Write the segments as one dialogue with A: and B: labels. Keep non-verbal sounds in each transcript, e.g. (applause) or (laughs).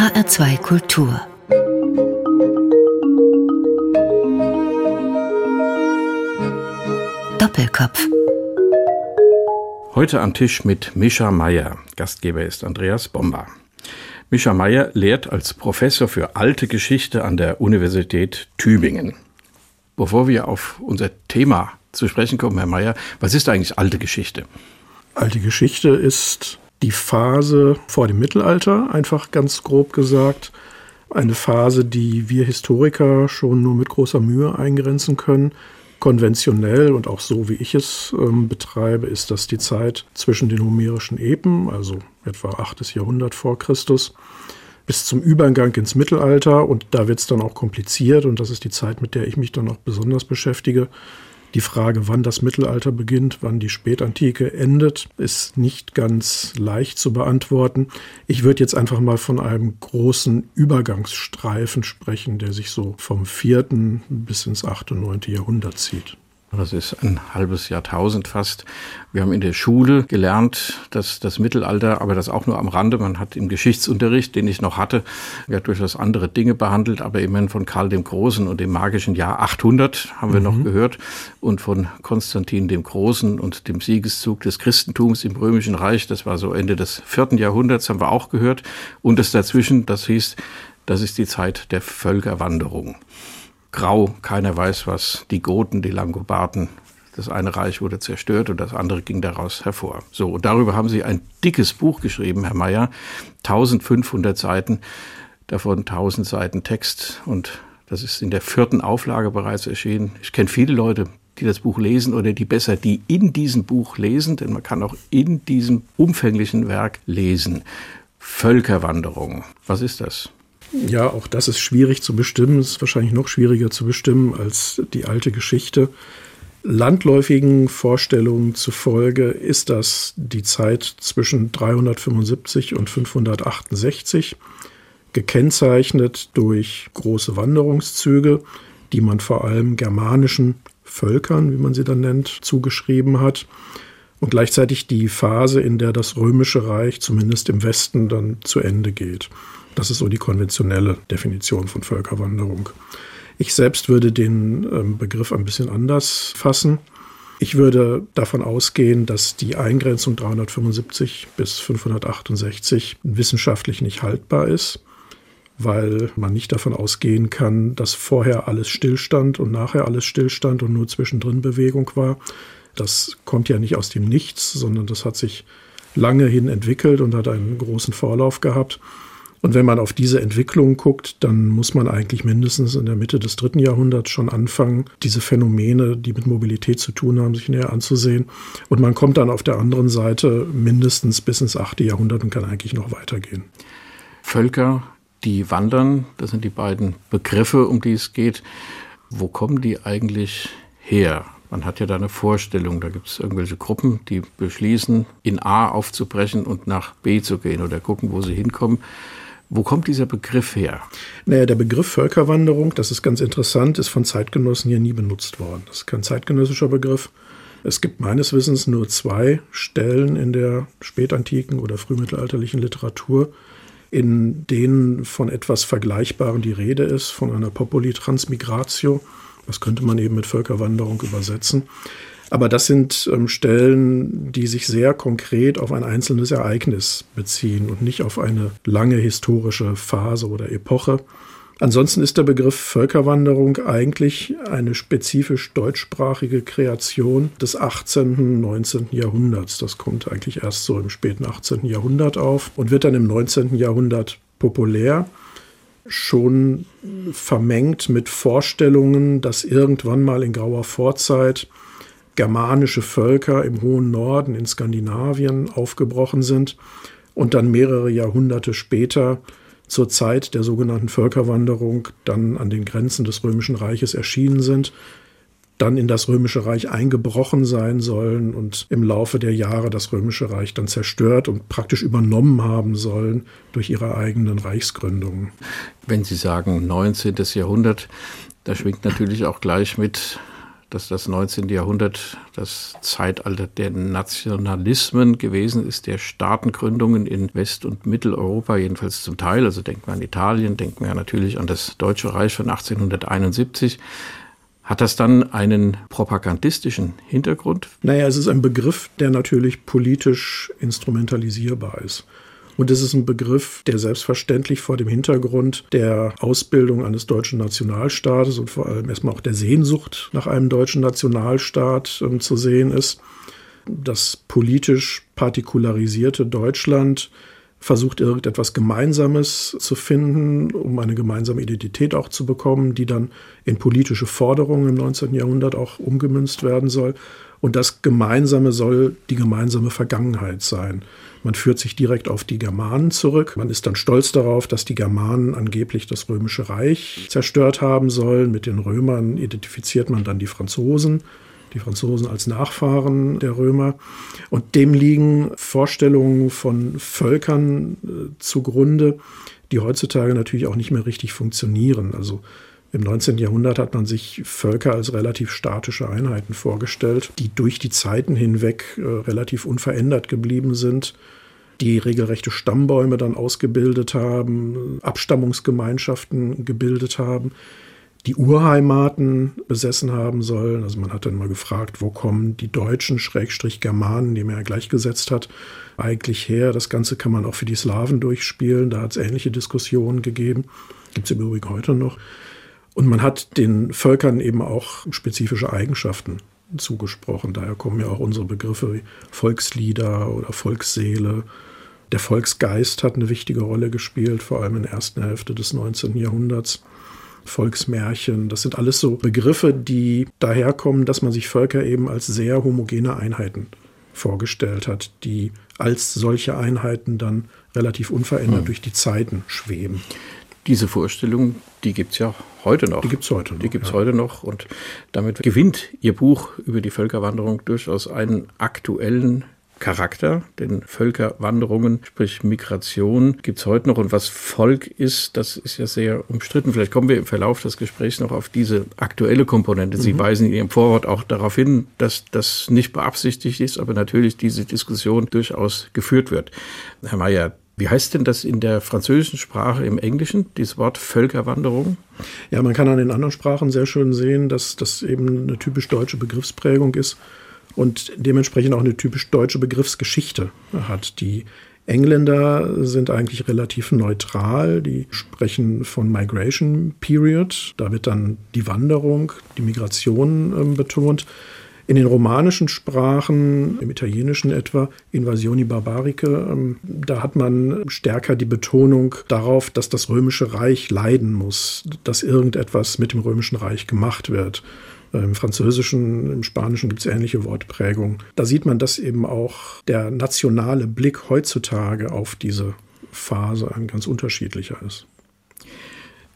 A: HR2 Kultur Doppelkopf
B: Heute am Tisch mit Mischa Meyer. Gastgeber ist Andreas Bomber. Mischa Meyer lehrt als Professor für alte Geschichte an der Universität Tübingen. Bevor wir auf unser Thema zu sprechen kommen, Herr Meyer, was ist eigentlich alte Geschichte?
C: Alte Geschichte ist die Phase vor dem Mittelalter, einfach ganz grob gesagt. Eine Phase, die wir Historiker schon nur mit großer Mühe eingrenzen können. Konventionell und auch so, wie ich es ähm, betreibe, ist das die Zeit zwischen den homerischen Epen, also etwa 8. Jahrhundert vor Christus, bis zum Übergang ins Mittelalter. Und da wird es dann auch kompliziert und das ist die Zeit, mit der ich mich dann auch besonders beschäftige. Die Frage, wann das Mittelalter beginnt, wann die Spätantike endet, ist nicht ganz leicht zu beantworten. Ich würde jetzt einfach mal von einem großen Übergangsstreifen sprechen, der sich so vom vierten bis ins achte und neunte Jahrhundert zieht.
B: Das ist ein halbes Jahrtausend fast. Wir haben in der Schule gelernt, dass das Mittelalter, aber das auch nur am Rande, man hat im Geschichtsunterricht, den ich noch hatte, ja durchaus andere Dinge behandelt, aber immerhin von Karl dem Großen und dem magischen Jahr 800 haben wir mhm. noch gehört und von Konstantin dem Großen und dem Siegeszug des Christentums im Römischen Reich, das war so Ende des vierten Jahrhunderts, haben wir auch gehört. Und das dazwischen, das hieß, das ist die Zeit der Völkerwanderung grau, keiner weiß was, die Goten, die Langobarden, das eine Reich wurde zerstört und das andere ging daraus hervor. So, und darüber haben Sie ein dickes Buch geschrieben, Herr Mayer, 1500 Seiten, davon 1000 Seiten Text und das ist in der vierten Auflage bereits erschienen. Ich kenne viele Leute, die das Buch lesen oder die besser, die in diesem Buch lesen, denn man kann auch in diesem umfänglichen Werk lesen. Völkerwanderung, was ist das?
C: Ja, auch das ist schwierig zu bestimmen. Es ist wahrscheinlich noch schwieriger zu bestimmen als die alte Geschichte. Landläufigen Vorstellungen zufolge ist das die Zeit zwischen 375 und 568, gekennzeichnet durch große Wanderungszüge, die man vor allem germanischen Völkern, wie man sie dann nennt, zugeschrieben hat. Und gleichzeitig die Phase, in der das römische Reich zumindest im Westen dann zu Ende geht. Das ist so die konventionelle Definition von Völkerwanderung. Ich selbst würde den ähm, Begriff ein bisschen anders fassen. Ich würde davon ausgehen, dass die Eingrenzung 375 bis 568 wissenschaftlich nicht haltbar ist, weil man nicht davon ausgehen kann, dass vorher alles stillstand und nachher alles stillstand und nur zwischendrin Bewegung war. Das kommt ja nicht aus dem Nichts, sondern das hat sich lange hin entwickelt und hat einen großen Vorlauf gehabt. Und wenn man auf diese Entwicklung guckt, dann muss man eigentlich mindestens in der Mitte des dritten Jahrhunderts schon anfangen, diese Phänomene, die mit Mobilität zu tun haben, sich näher anzusehen. Und man kommt dann auf der anderen Seite mindestens bis ins achte Jahrhundert und kann eigentlich noch weitergehen.
B: Völker, die wandern, das sind die beiden Begriffe, um die es geht. Wo kommen die eigentlich her? Man hat ja da eine Vorstellung, da gibt es irgendwelche Gruppen, die beschließen, in A aufzubrechen und nach B zu gehen oder gucken, wo sie hinkommen. Wo kommt dieser Begriff her?
C: Naja, der Begriff Völkerwanderung, das ist ganz interessant, ist von Zeitgenossen hier nie benutzt worden. Das ist kein zeitgenössischer Begriff. Es gibt meines Wissens nur zwei Stellen in der spätantiken oder frühmittelalterlichen Literatur, in denen von etwas Vergleichbarem die Rede ist, von einer Populi-Transmigratio. Das könnte man eben mit Völkerwanderung übersetzen. Aber das sind ähm, Stellen, die sich sehr konkret auf ein einzelnes Ereignis beziehen und nicht auf eine lange historische Phase oder Epoche. Ansonsten ist der Begriff Völkerwanderung eigentlich eine spezifisch deutschsprachige Kreation des 18., und 19. Jahrhunderts. Das kommt eigentlich erst so im späten 18. Jahrhundert auf und wird dann im 19. Jahrhundert populär schon vermengt mit Vorstellungen, dass irgendwann mal in grauer Vorzeit germanische Völker im hohen Norden in Skandinavien aufgebrochen sind und dann mehrere Jahrhunderte später zur Zeit der sogenannten Völkerwanderung dann an den Grenzen des Römischen Reiches erschienen sind, dann in das Römische Reich eingebrochen sein sollen und im Laufe der Jahre das Römische Reich dann zerstört und praktisch übernommen haben sollen durch ihre eigenen Reichsgründungen.
B: Wenn Sie sagen 19. Jahrhundert, da schwingt natürlich auch gleich mit dass das 19. Jahrhundert das Zeitalter der Nationalismen gewesen ist, der Staatengründungen in West- und Mitteleuropa, jedenfalls zum Teil. Also denken wir an Italien, denken wir natürlich an das Deutsche Reich von 1871. Hat das dann einen propagandistischen Hintergrund?
C: Naja, es ist ein Begriff, der natürlich politisch instrumentalisierbar ist. Und es ist ein Begriff, der selbstverständlich vor dem Hintergrund der Ausbildung eines deutschen Nationalstaates und vor allem erstmal auch der Sehnsucht nach einem deutschen Nationalstaat äh, zu sehen ist. Das politisch partikularisierte Deutschland versucht irgendetwas Gemeinsames zu finden, um eine gemeinsame Identität auch zu bekommen, die dann in politische Forderungen im 19. Jahrhundert auch umgemünzt werden soll. Und das Gemeinsame soll die gemeinsame Vergangenheit sein. Man führt sich direkt auf die Germanen zurück. Man ist dann stolz darauf, dass die Germanen angeblich das römische Reich zerstört haben sollen. Mit den Römern identifiziert man dann die Franzosen die Franzosen als Nachfahren der Römer. Und dem liegen Vorstellungen von Völkern äh, zugrunde, die heutzutage natürlich auch nicht mehr richtig funktionieren. Also im 19. Jahrhundert hat man sich Völker als relativ statische Einheiten vorgestellt, die durch die Zeiten hinweg äh, relativ unverändert geblieben sind, die regelrechte Stammbäume dann ausgebildet haben, Abstammungsgemeinschaften gebildet haben, die Urheimaten besessen haben sollen. Also man hat dann mal gefragt, wo kommen die Deutschen, Schrägstrich Germanen, die man ja gleichgesetzt hat, eigentlich her. Das Ganze kann man auch für die Slawen durchspielen. Da hat es ähnliche Diskussionen gegeben. Gibt es im Übrigen heute noch. Und man hat den Völkern eben auch spezifische Eigenschaften zugesprochen. Daher kommen ja auch unsere Begriffe wie Volkslieder oder Volksseele. Der Volksgeist hat eine wichtige Rolle gespielt, vor allem in der ersten Hälfte des 19. Jahrhunderts. Volksmärchen, das sind alles so Begriffe, die daherkommen, dass man sich Völker eben als sehr homogene Einheiten vorgestellt hat, die als solche Einheiten dann relativ unverändert hm. durch die Zeiten schweben.
B: Diese Vorstellung, die gibt es ja heute noch.
C: Die gibt es heute
B: noch. Die gibt es ja. heute noch. Und damit gewinnt Ihr Buch über die Völkerwanderung durchaus einen aktuellen Charakter, denn Völkerwanderungen, sprich Migration, gibt es heute noch. Und was Volk ist, das ist ja sehr umstritten. Vielleicht kommen wir im Verlauf des Gesprächs noch auf diese aktuelle Komponente. Sie mhm. weisen in Ihrem Vorwort auch darauf hin, dass das nicht beabsichtigt ist, aber natürlich diese Diskussion durchaus geführt wird. Herr Mayer, wie heißt denn das in der französischen Sprache im Englischen, dieses Wort Völkerwanderung?
C: Ja, man kann an den anderen Sprachen sehr schön sehen, dass das eben eine typisch deutsche Begriffsprägung ist und dementsprechend auch eine typisch deutsche Begriffsgeschichte hat. Die Engländer sind eigentlich relativ neutral. Die sprechen von Migration Period. Da wird dann die Wanderung, die Migration äh, betont. In den romanischen Sprachen, im Italienischen etwa, Invasioni Barbarica, ähm, da hat man stärker die Betonung darauf, dass das Römische Reich leiden muss, dass irgendetwas mit dem Römischen Reich gemacht wird. Äh, Im Französischen, im Spanischen gibt es ähnliche Wortprägungen. Da sieht man, dass eben auch der nationale Blick heutzutage auf diese Phase ein ganz unterschiedlicher ist.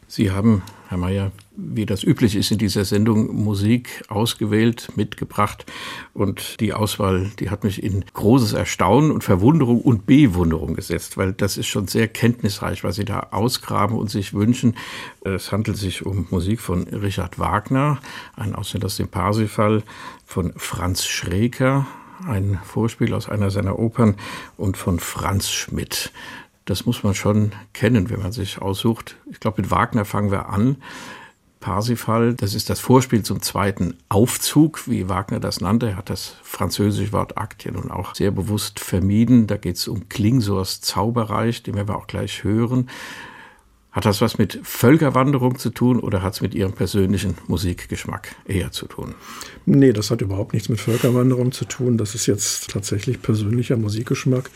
B: Sie haben, Herr Mayer, wie das üblich ist in dieser Sendung, Musik ausgewählt, mitgebracht. Und die Auswahl, die hat mich in großes Erstaunen und Verwunderung und Bewunderung gesetzt, weil das ist schon sehr kenntnisreich, was Sie da ausgraben und sich wünschen. Es handelt sich um Musik von Richard Wagner, ein Ausschnitt aus dem Parsifal, von Franz Schreker, ein Vorspiel aus einer seiner Opern und von Franz Schmidt. Das muss man schon kennen, wenn man sich aussucht. Ich glaube, mit Wagner fangen wir an. Parsifal, das ist das Vorspiel zum zweiten Aufzug, wie Wagner das nannte. Er hat das französische Wort Akt ja nun auch sehr bewusst vermieden. Da geht es um Klingsors Zauberreich, den werden wir auch gleich hören. Hat das was mit Völkerwanderung zu tun oder hat es mit Ihrem persönlichen Musikgeschmack eher zu tun?
C: Nee, das hat überhaupt nichts mit Völkerwanderung zu tun. Das ist jetzt tatsächlich persönlicher Musikgeschmack.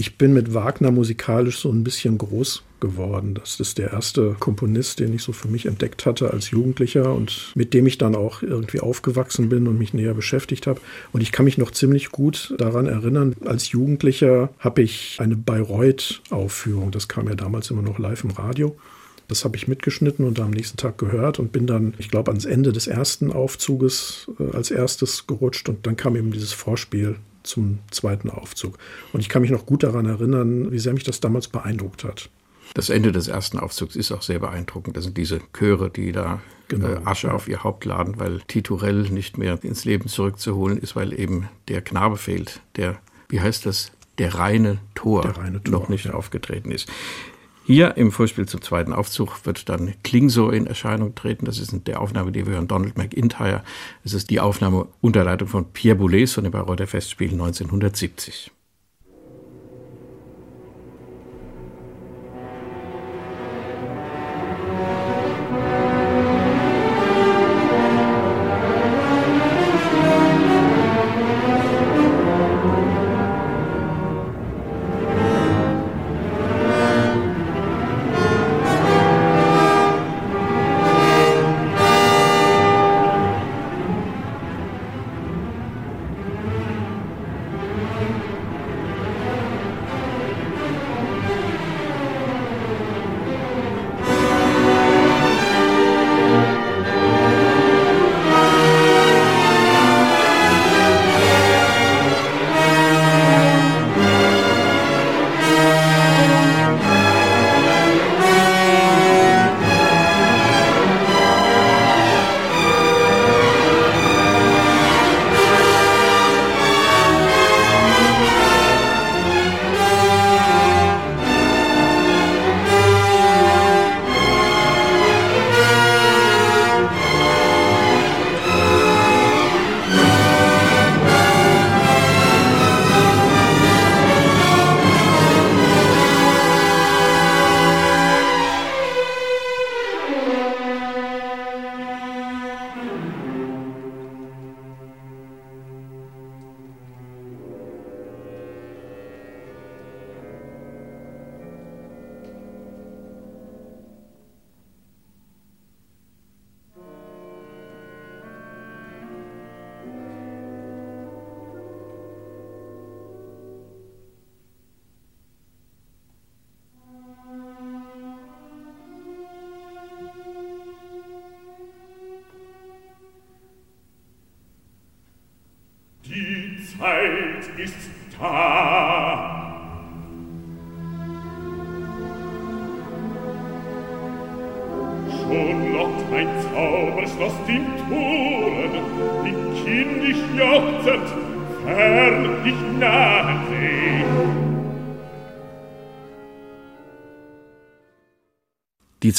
C: Ich bin mit Wagner musikalisch so ein bisschen groß geworden. Das ist der erste Komponist, den ich so für mich entdeckt hatte als Jugendlicher und mit dem ich dann auch irgendwie aufgewachsen bin und mich näher beschäftigt habe. Und ich kann mich noch ziemlich gut daran erinnern, als Jugendlicher habe ich eine Bayreuth-Aufführung, das kam ja damals immer noch live im Radio. Das habe ich mitgeschnitten und am nächsten Tag gehört und bin dann, ich glaube, ans Ende des ersten Aufzuges äh, als erstes gerutscht und dann kam eben dieses Vorspiel zum zweiten Aufzug. Und ich kann mich noch gut daran erinnern, wie sehr mich das damals beeindruckt hat.
B: Das Ende des ersten Aufzugs ist auch sehr beeindruckend. Das sind diese Chöre, die da genau, äh, Asche ja. auf ihr Haupt laden, weil Titurell nicht mehr ins Leben zurückzuholen ist, weil eben der Knabe fehlt, der, wie heißt das, der reine Tor, der reine Tor noch nicht ja. aufgetreten ist. Hier im Vorspiel zum zweiten Aufzug wird dann Klingso in Erscheinung treten. Das ist der Aufnahme, die wir hören, Donald McIntyre. Es ist die Aufnahme unter Leitung von Pierre Boulez von dem Bayreuther Festspiel 1970.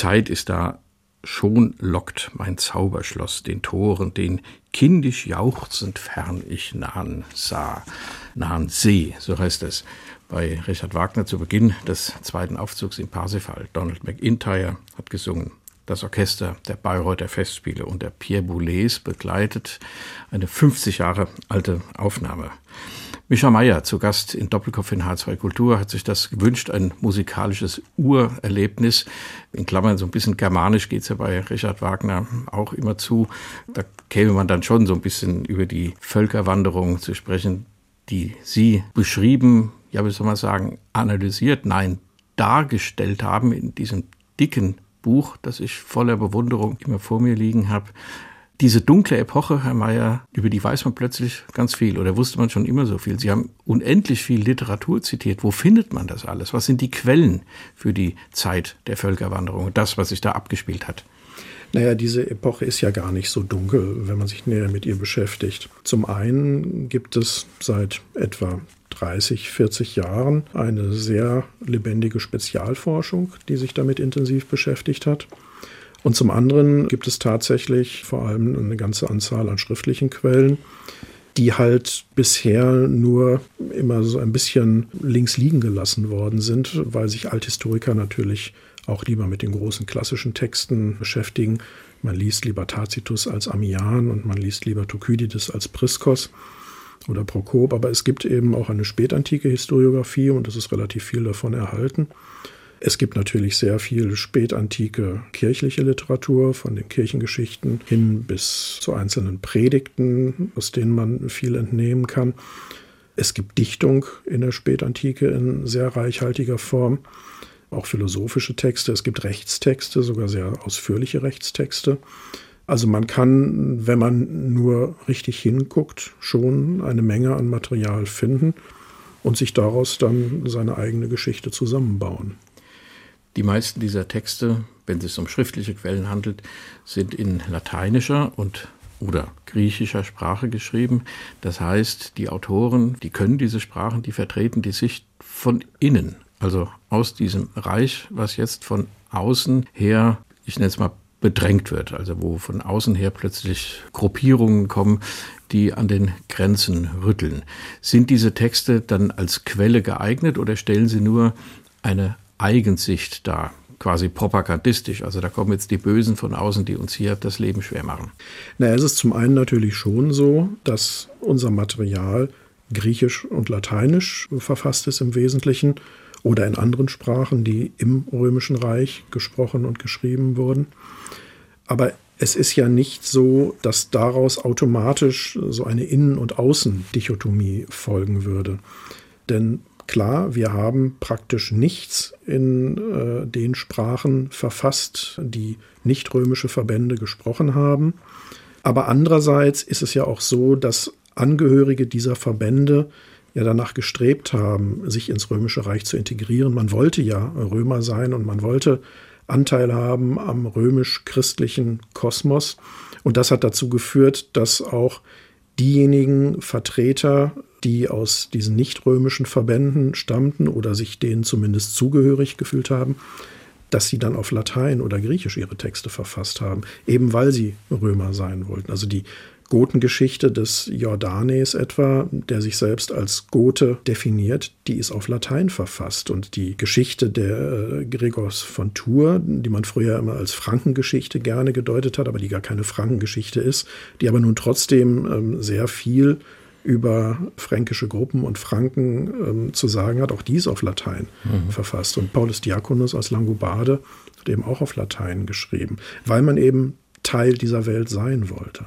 B: Zeit ist da, schon lockt mein Zauberschloss den Toren, den kindisch jauchzend fern ich nahen sah, nahen seh, so heißt es bei Richard Wagner zu Beginn des zweiten Aufzugs in Parsifal. Donald McIntyre hat gesungen. Das Orchester der Bayreuther Festspiele und der Pierre Boulez begleitet eine 50 Jahre alte Aufnahme. Micha Meyer, zu Gast in Doppelkopf in H2 Kultur, hat sich das gewünscht, ein musikalisches Urerlebnis. In Klammern so ein bisschen germanisch geht's ja bei Richard Wagner auch immer zu. Da käme man dann schon so ein bisschen über die Völkerwanderung zu sprechen, die Sie beschrieben, ja, wie soll man sagen, analysiert, nein, dargestellt haben in diesem dicken Buch, das ich voller Bewunderung immer vor mir liegen habe. Diese dunkle Epoche, Herr Mayer, über die weiß man plötzlich ganz viel oder wusste man schon immer so viel. Sie haben unendlich viel Literatur zitiert. Wo findet man das alles? Was sind die Quellen für die Zeit der Völkerwanderung und das, was sich da abgespielt hat?
C: Naja, diese Epoche ist ja gar nicht so dunkel, wenn man sich näher mit ihr beschäftigt. Zum einen gibt es seit etwa 30, 40 Jahren eine sehr lebendige Spezialforschung, die sich damit intensiv beschäftigt hat. Und zum anderen gibt es tatsächlich vor allem eine ganze Anzahl an schriftlichen Quellen, die halt bisher nur immer so ein bisschen links liegen gelassen worden sind, weil sich Althistoriker natürlich auch lieber mit den großen klassischen Texten beschäftigen. Man liest lieber Tacitus als Ammian und man liest lieber Thukydides als Priskos oder Prokop, aber es gibt eben auch eine spätantike Historiographie und es ist relativ viel davon erhalten. Es gibt natürlich sehr viel spätantike kirchliche Literatur, von den Kirchengeschichten hin bis zu einzelnen Predigten, aus denen man viel entnehmen kann. Es gibt Dichtung in der Spätantike in sehr reichhaltiger Form, auch philosophische Texte. Es gibt Rechtstexte, sogar sehr ausführliche Rechtstexte. Also man kann, wenn man nur richtig hinguckt, schon eine Menge an Material finden und sich daraus dann seine eigene Geschichte zusammenbauen.
B: Die meisten dieser Texte, wenn es sich um schriftliche Quellen handelt, sind in lateinischer und oder griechischer Sprache geschrieben. Das heißt, die Autoren, die können diese Sprachen, die vertreten die Sicht von innen, also aus diesem Reich, was jetzt von außen her, ich nenne es mal bedrängt wird, also wo von außen her plötzlich Gruppierungen kommen, die an den Grenzen rütteln. Sind diese Texte dann als Quelle geeignet oder stellen sie nur eine Eigensicht dar? quasi propagandistisch. Also da kommen jetzt die Bösen von außen, die uns hier das Leben schwer machen.
C: Na, es ist zum einen natürlich schon so, dass unser Material griechisch und lateinisch verfasst ist im Wesentlichen oder in anderen Sprachen, die im Römischen Reich gesprochen und geschrieben wurden. Aber es ist ja nicht so, dass daraus automatisch so eine Innen- und Außendichotomie folgen würde. Denn klar, wir haben praktisch nichts in äh, den Sprachen verfasst, die nicht römische Verbände gesprochen haben. Aber andererseits ist es ja auch so, dass Angehörige dieser Verbände ja danach gestrebt haben, sich ins Römische Reich zu integrieren. Man wollte ja Römer sein und man wollte Anteil haben am römisch-christlichen Kosmos. Und das hat dazu geführt, dass auch diejenigen Vertreter, die aus diesen nicht-römischen Verbänden stammten oder sich denen zumindest zugehörig gefühlt haben, dass sie dann auf Latein oder Griechisch ihre Texte verfasst haben, eben weil sie Römer sein wollten. Also die Gotengeschichte des Jordanes etwa, der sich selbst als Gote definiert, die ist auf Latein verfasst. Und die Geschichte der äh, Gregors von Tours, die man früher immer als Frankengeschichte gerne gedeutet hat, aber die gar keine Frankengeschichte ist, die aber nun trotzdem ähm, sehr viel über fränkische Gruppen und Franken ähm, zu sagen hat, auch dies auf Latein mhm. verfasst. Und Paulus Diakonus aus Langobarde hat eben auch auf Latein geschrieben, weil man eben Teil dieser Welt sein wollte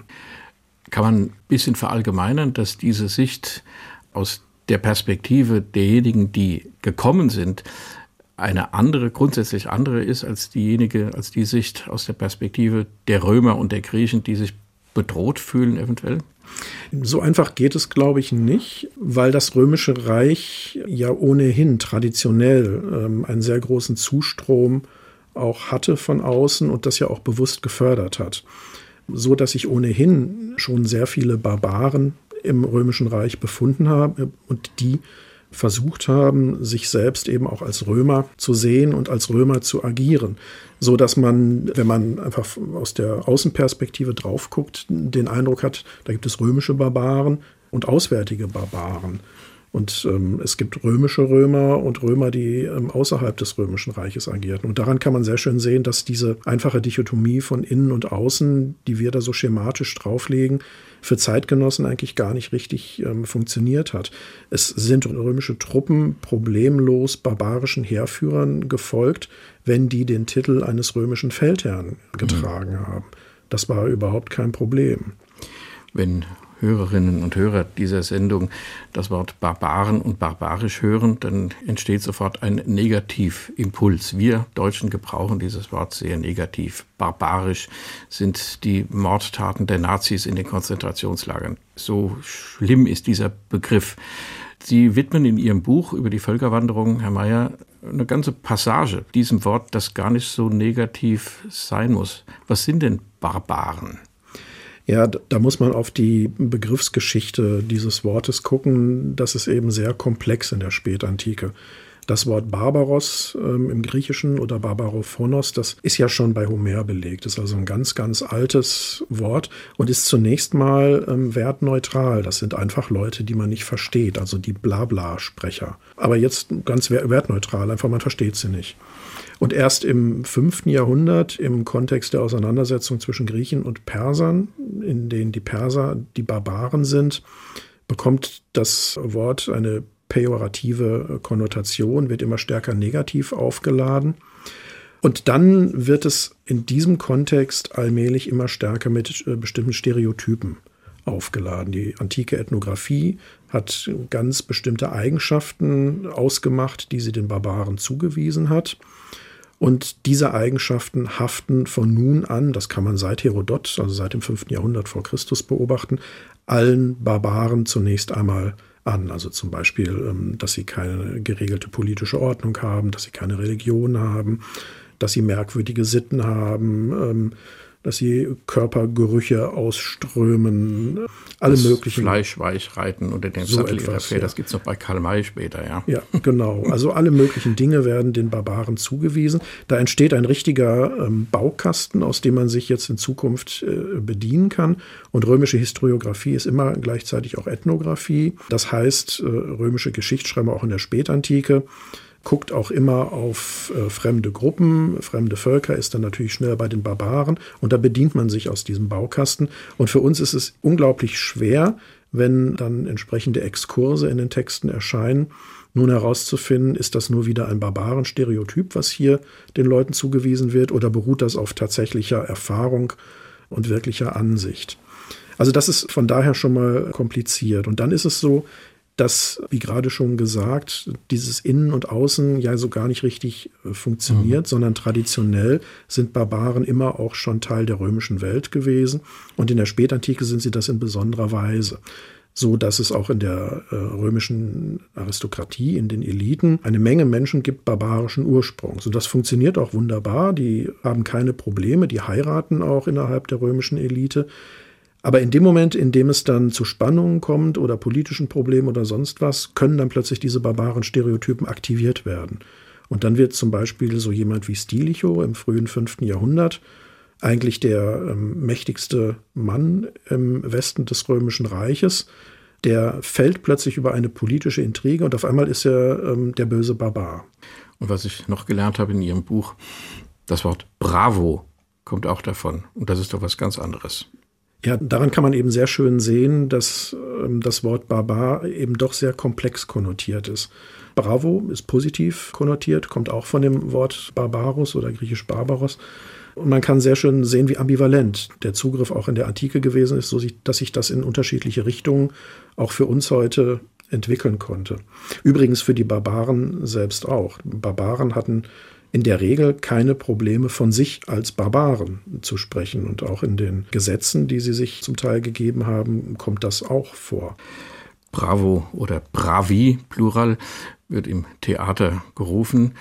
B: kann man ein bisschen verallgemeinern, dass diese Sicht aus der Perspektive derjenigen, die gekommen sind, eine andere, grundsätzlich andere ist als diejenige, als die Sicht aus der Perspektive der Römer und der Griechen, die sich bedroht fühlen eventuell?
C: So einfach geht es, glaube ich, nicht, weil das Römische Reich ja ohnehin traditionell ähm, einen sehr großen Zustrom auch hatte von außen und das ja auch bewusst gefördert hat so dass sich ohnehin schon sehr viele Barbaren im Römischen Reich befunden haben und die versucht haben, sich selbst eben auch als Römer zu sehen und als Römer zu agieren, so dass man, wenn man einfach aus der Außenperspektive drauf guckt, den Eindruck hat, da gibt es römische Barbaren und auswärtige Barbaren. Und ähm, es gibt römische Römer und Römer, die ähm, außerhalb des römischen Reiches agierten. Und daran kann man sehr schön sehen, dass diese einfache Dichotomie von innen und außen, die wir da so schematisch drauflegen, für Zeitgenossen eigentlich gar nicht richtig ähm, funktioniert hat. Es sind römische Truppen problemlos barbarischen Heerführern gefolgt, wenn die den Titel eines römischen Feldherrn getragen mhm. haben. Das war überhaupt kein Problem.
B: Wenn Hörerinnen und Hörer dieser Sendung das Wort Barbaren und barbarisch hören, dann entsteht sofort ein Negativimpuls. Wir Deutschen gebrauchen dieses Wort sehr negativ. Barbarisch sind die Mordtaten der Nazis in den Konzentrationslagern. So schlimm ist dieser Begriff. Sie widmen in Ihrem Buch über die Völkerwanderung, Herr Mayer, eine ganze Passage diesem Wort, das gar nicht so negativ sein muss. Was sind denn Barbaren?
C: Ja, da muss man auf die Begriffsgeschichte dieses Wortes gucken. Das ist eben sehr komplex in der Spätantike. Das Wort Barbaros ähm, im Griechischen oder Barbarophonos, das ist ja schon bei Homer belegt. Das ist also ein ganz, ganz altes Wort und ist zunächst mal ähm, wertneutral. Das sind einfach Leute, die man nicht versteht, also die Blabla-Sprecher. Aber jetzt ganz wertneutral, einfach man versteht sie nicht. Und erst im fünften Jahrhundert im Kontext der Auseinandersetzung zwischen Griechen und Persern, in denen die Perser die Barbaren sind, bekommt das Wort eine pejorative Konnotation, wird immer stärker negativ aufgeladen. Und dann wird es in diesem Kontext allmählich immer stärker mit äh, bestimmten Stereotypen aufgeladen. Die antike Ethnographie hat ganz bestimmte Eigenschaften ausgemacht, die sie den Barbaren zugewiesen hat. Und diese Eigenschaften haften von nun an, das kann man seit Herodot, also seit dem 5. Jahrhundert vor Christus beobachten, allen Barbaren zunächst einmal an. Also zum Beispiel, ähm, dass sie keine geregelte politische Ordnung haben, dass sie keine Religion haben, dass sie merkwürdige Sitten haben, ähm, dass sie Körpergerüche ausströmen, alle das möglichen.
B: Fleisch weich reiten unter den so Sattel etwas, ja. Das gibt es noch bei Karl May später, ja.
C: Ja, genau. Also alle möglichen Dinge werden den Barbaren zugewiesen. Da entsteht ein richtiger ähm, Baukasten, aus dem man sich jetzt in Zukunft äh, bedienen kann. Und römische Historiographie ist immer gleichzeitig auch Ethnographie. Das heißt, äh, römische Geschichtsschreiber auch in der Spätantike guckt auch immer auf äh, fremde Gruppen, fremde Völker, ist dann natürlich schnell bei den Barbaren und da bedient man sich aus diesem Baukasten. Und für uns ist es unglaublich schwer, wenn dann entsprechende Exkurse in den Texten erscheinen, nun herauszufinden, ist das nur wieder ein Barbarenstereotyp, was hier den Leuten zugewiesen wird, oder beruht das auf tatsächlicher Erfahrung und wirklicher Ansicht? Also das ist von daher schon mal kompliziert. Und dann ist es so, dass, wie gerade schon gesagt, dieses Innen und Außen ja so gar nicht richtig äh, funktioniert, mhm. sondern traditionell sind Barbaren immer auch schon Teil der römischen Welt gewesen und in der Spätantike sind sie das in besonderer Weise. So dass es auch in der äh, römischen Aristokratie, in den Eliten, eine Menge Menschen gibt barbarischen Ursprungs. Und das funktioniert auch wunderbar. Die haben keine Probleme, die heiraten auch innerhalb der römischen Elite. Aber in dem Moment, in dem es dann zu Spannungen kommt oder politischen Problemen oder sonst was, können dann plötzlich diese barbaren Stereotypen aktiviert werden. Und dann wird zum Beispiel so jemand wie Stilicho im frühen 5. Jahrhundert eigentlich der ähm, mächtigste Mann im Westen des Römischen Reiches. Der fällt plötzlich über eine politische Intrige und auf einmal ist er ähm, der böse Barbar.
B: Und was ich noch gelernt habe in Ihrem Buch, das Wort Bravo kommt auch davon. Und das ist doch was ganz anderes.
C: Ja, daran kann man eben sehr schön sehen, dass ähm, das Wort Barbar eben doch sehr komplex konnotiert ist. Bravo ist positiv konnotiert, kommt auch von dem Wort Barbarus oder griechisch Barbaros. Und man kann sehr schön sehen, wie ambivalent der Zugriff auch in der Antike gewesen ist, so dass sich das in unterschiedliche Richtungen auch für uns heute entwickeln konnte. Übrigens für die Barbaren selbst auch. Barbaren hatten in der Regel keine Probleme von sich als Barbaren zu sprechen. Und auch in den Gesetzen, die sie sich zum Teil gegeben haben, kommt das auch vor.
B: Bravo oder Bravi, Plural, wird im Theater gerufen.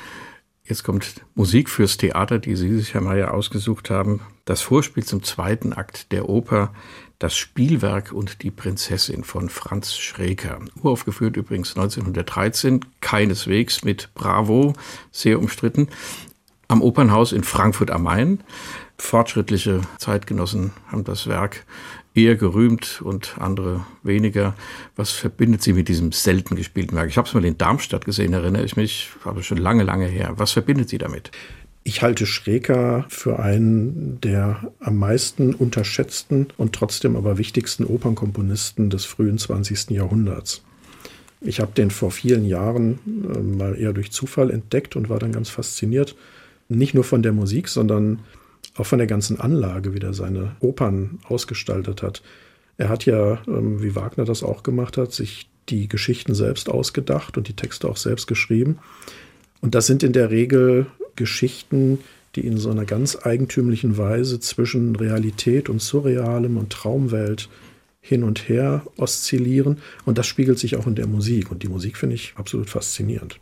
B: Jetzt kommt Musik fürs Theater, die Sie sich, Herr Mayer, ausgesucht haben. Das Vorspiel zum zweiten Akt der Oper das Spielwerk und die Prinzessin von Franz Schreker. Uraufgeführt übrigens 1913, keineswegs mit Bravo, sehr umstritten, am Opernhaus in Frankfurt am Main. Fortschrittliche Zeitgenossen haben das Werk eher gerühmt und andere weniger. Was verbindet Sie mit diesem selten gespielten Werk? Ich habe es mal in Darmstadt gesehen, erinnere ich mich, aber schon lange, lange her. Was verbindet Sie damit?
C: Ich halte Schreker für einen der am meisten unterschätzten und trotzdem aber wichtigsten Opernkomponisten des frühen 20. Jahrhunderts. Ich habe den vor vielen Jahren äh, mal eher durch Zufall entdeckt und war dann ganz fasziniert, nicht nur von der Musik, sondern auch von der ganzen Anlage, wie er seine Opern ausgestaltet hat. Er hat ja, ähm, wie Wagner das auch gemacht hat, sich die Geschichten selbst ausgedacht und die Texte auch selbst geschrieben. Und das sind in der Regel Geschichten, die in so einer ganz eigentümlichen Weise zwischen Realität und Surrealem und Traumwelt hin und her oszillieren. Und das spiegelt sich auch in der Musik. Und die Musik finde ich absolut faszinierend.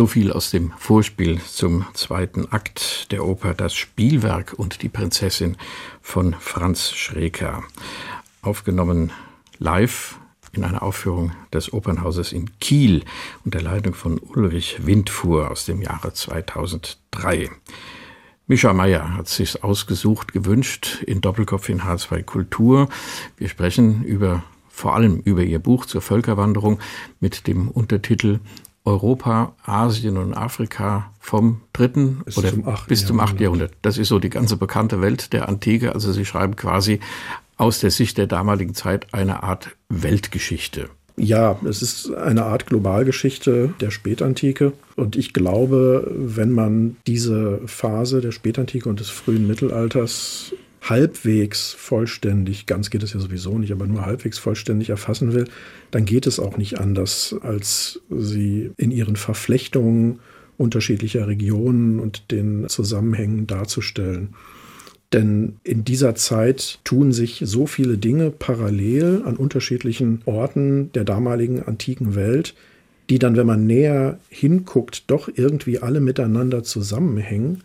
B: So viel aus dem Vorspiel zum zweiten Akt der Oper Das Spielwerk und die Prinzessin von Franz Schreker. Aufgenommen live in einer Aufführung des Opernhauses in Kiel unter Leitung von Ulrich Windfuhr aus dem Jahre 2003. Mischa Meyer hat sich ausgesucht, gewünscht in Doppelkopf in H2 Kultur. Wir sprechen über vor allem über ihr Buch zur Völkerwanderung mit dem Untertitel Europa, Asien und Afrika vom dritten bis oder zum bis zum achten Jahrhundert. Das ist so die ganze bekannte Welt der Antike. Also sie schreiben quasi aus der Sicht der damaligen Zeit eine Art Weltgeschichte.
C: Ja, es ist eine Art Globalgeschichte der Spätantike. Und ich glaube, wenn man diese Phase der Spätantike und des frühen Mittelalters halbwegs vollständig, ganz geht es ja sowieso nicht, aber nur halbwegs vollständig erfassen will, dann geht es auch nicht anders, als sie in ihren Verflechtungen unterschiedlicher Regionen und den Zusammenhängen darzustellen. Denn in dieser Zeit tun sich so viele Dinge parallel an unterschiedlichen Orten der damaligen antiken Welt, die dann, wenn man näher hinguckt, doch irgendwie alle miteinander zusammenhängen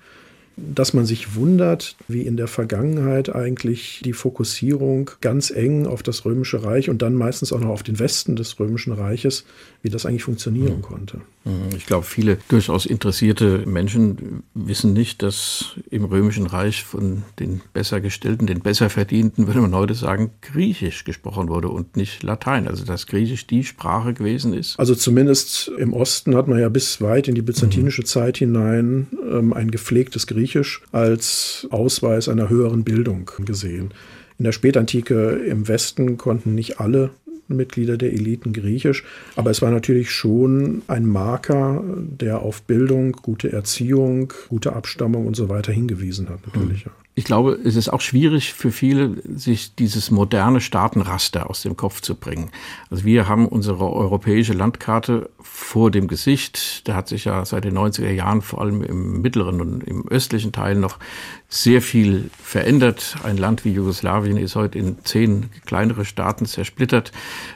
C: dass man sich wundert, wie in der Vergangenheit eigentlich die Fokussierung ganz eng auf das Römische Reich und dann meistens auch noch auf den Westen des Römischen Reiches, wie das eigentlich funktionieren mhm. konnte.
B: Mhm. Ich glaube, viele durchaus interessierte Menschen wissen nicht, dass im Römischen Reich von den besser gestellten, den besser verdienten, würde man heute sagen, Griechisch gesprochen wurde und nicht Latein. Also dass Griechisch die Sprache gewesen ist.
C: Also zumindest im Osten hat man ja bis weit in die byzantinische mhm. Zeit hinein ähm, ein gepflegtes Griechisch als Ausweis einer höheren Bildung gesehen. In der Spätantike im Westen konnten nicht alle Mitglieder der Eliten Griechisch, aber es war natürlich schon ein Marker, der auf Bildung, gute Erziehung, gute Abstammung und so weiter hingewiesen hat, natürlich.
B: Mhm ich glaube, es ist auch schwierig für viele, sich dieses moderne Staatenraster aus dem Kopf zu bringen. Also wir haben unsere europäische Landkarte vor dem Gesicht. Da hat sich ja seit den 90er Jahren vor allem im mittleren und im östlichen Teil noch sehr viel verändert. Ein Land wie Jugoslawien ist heute in zehn kleinere Staaten zersplittert,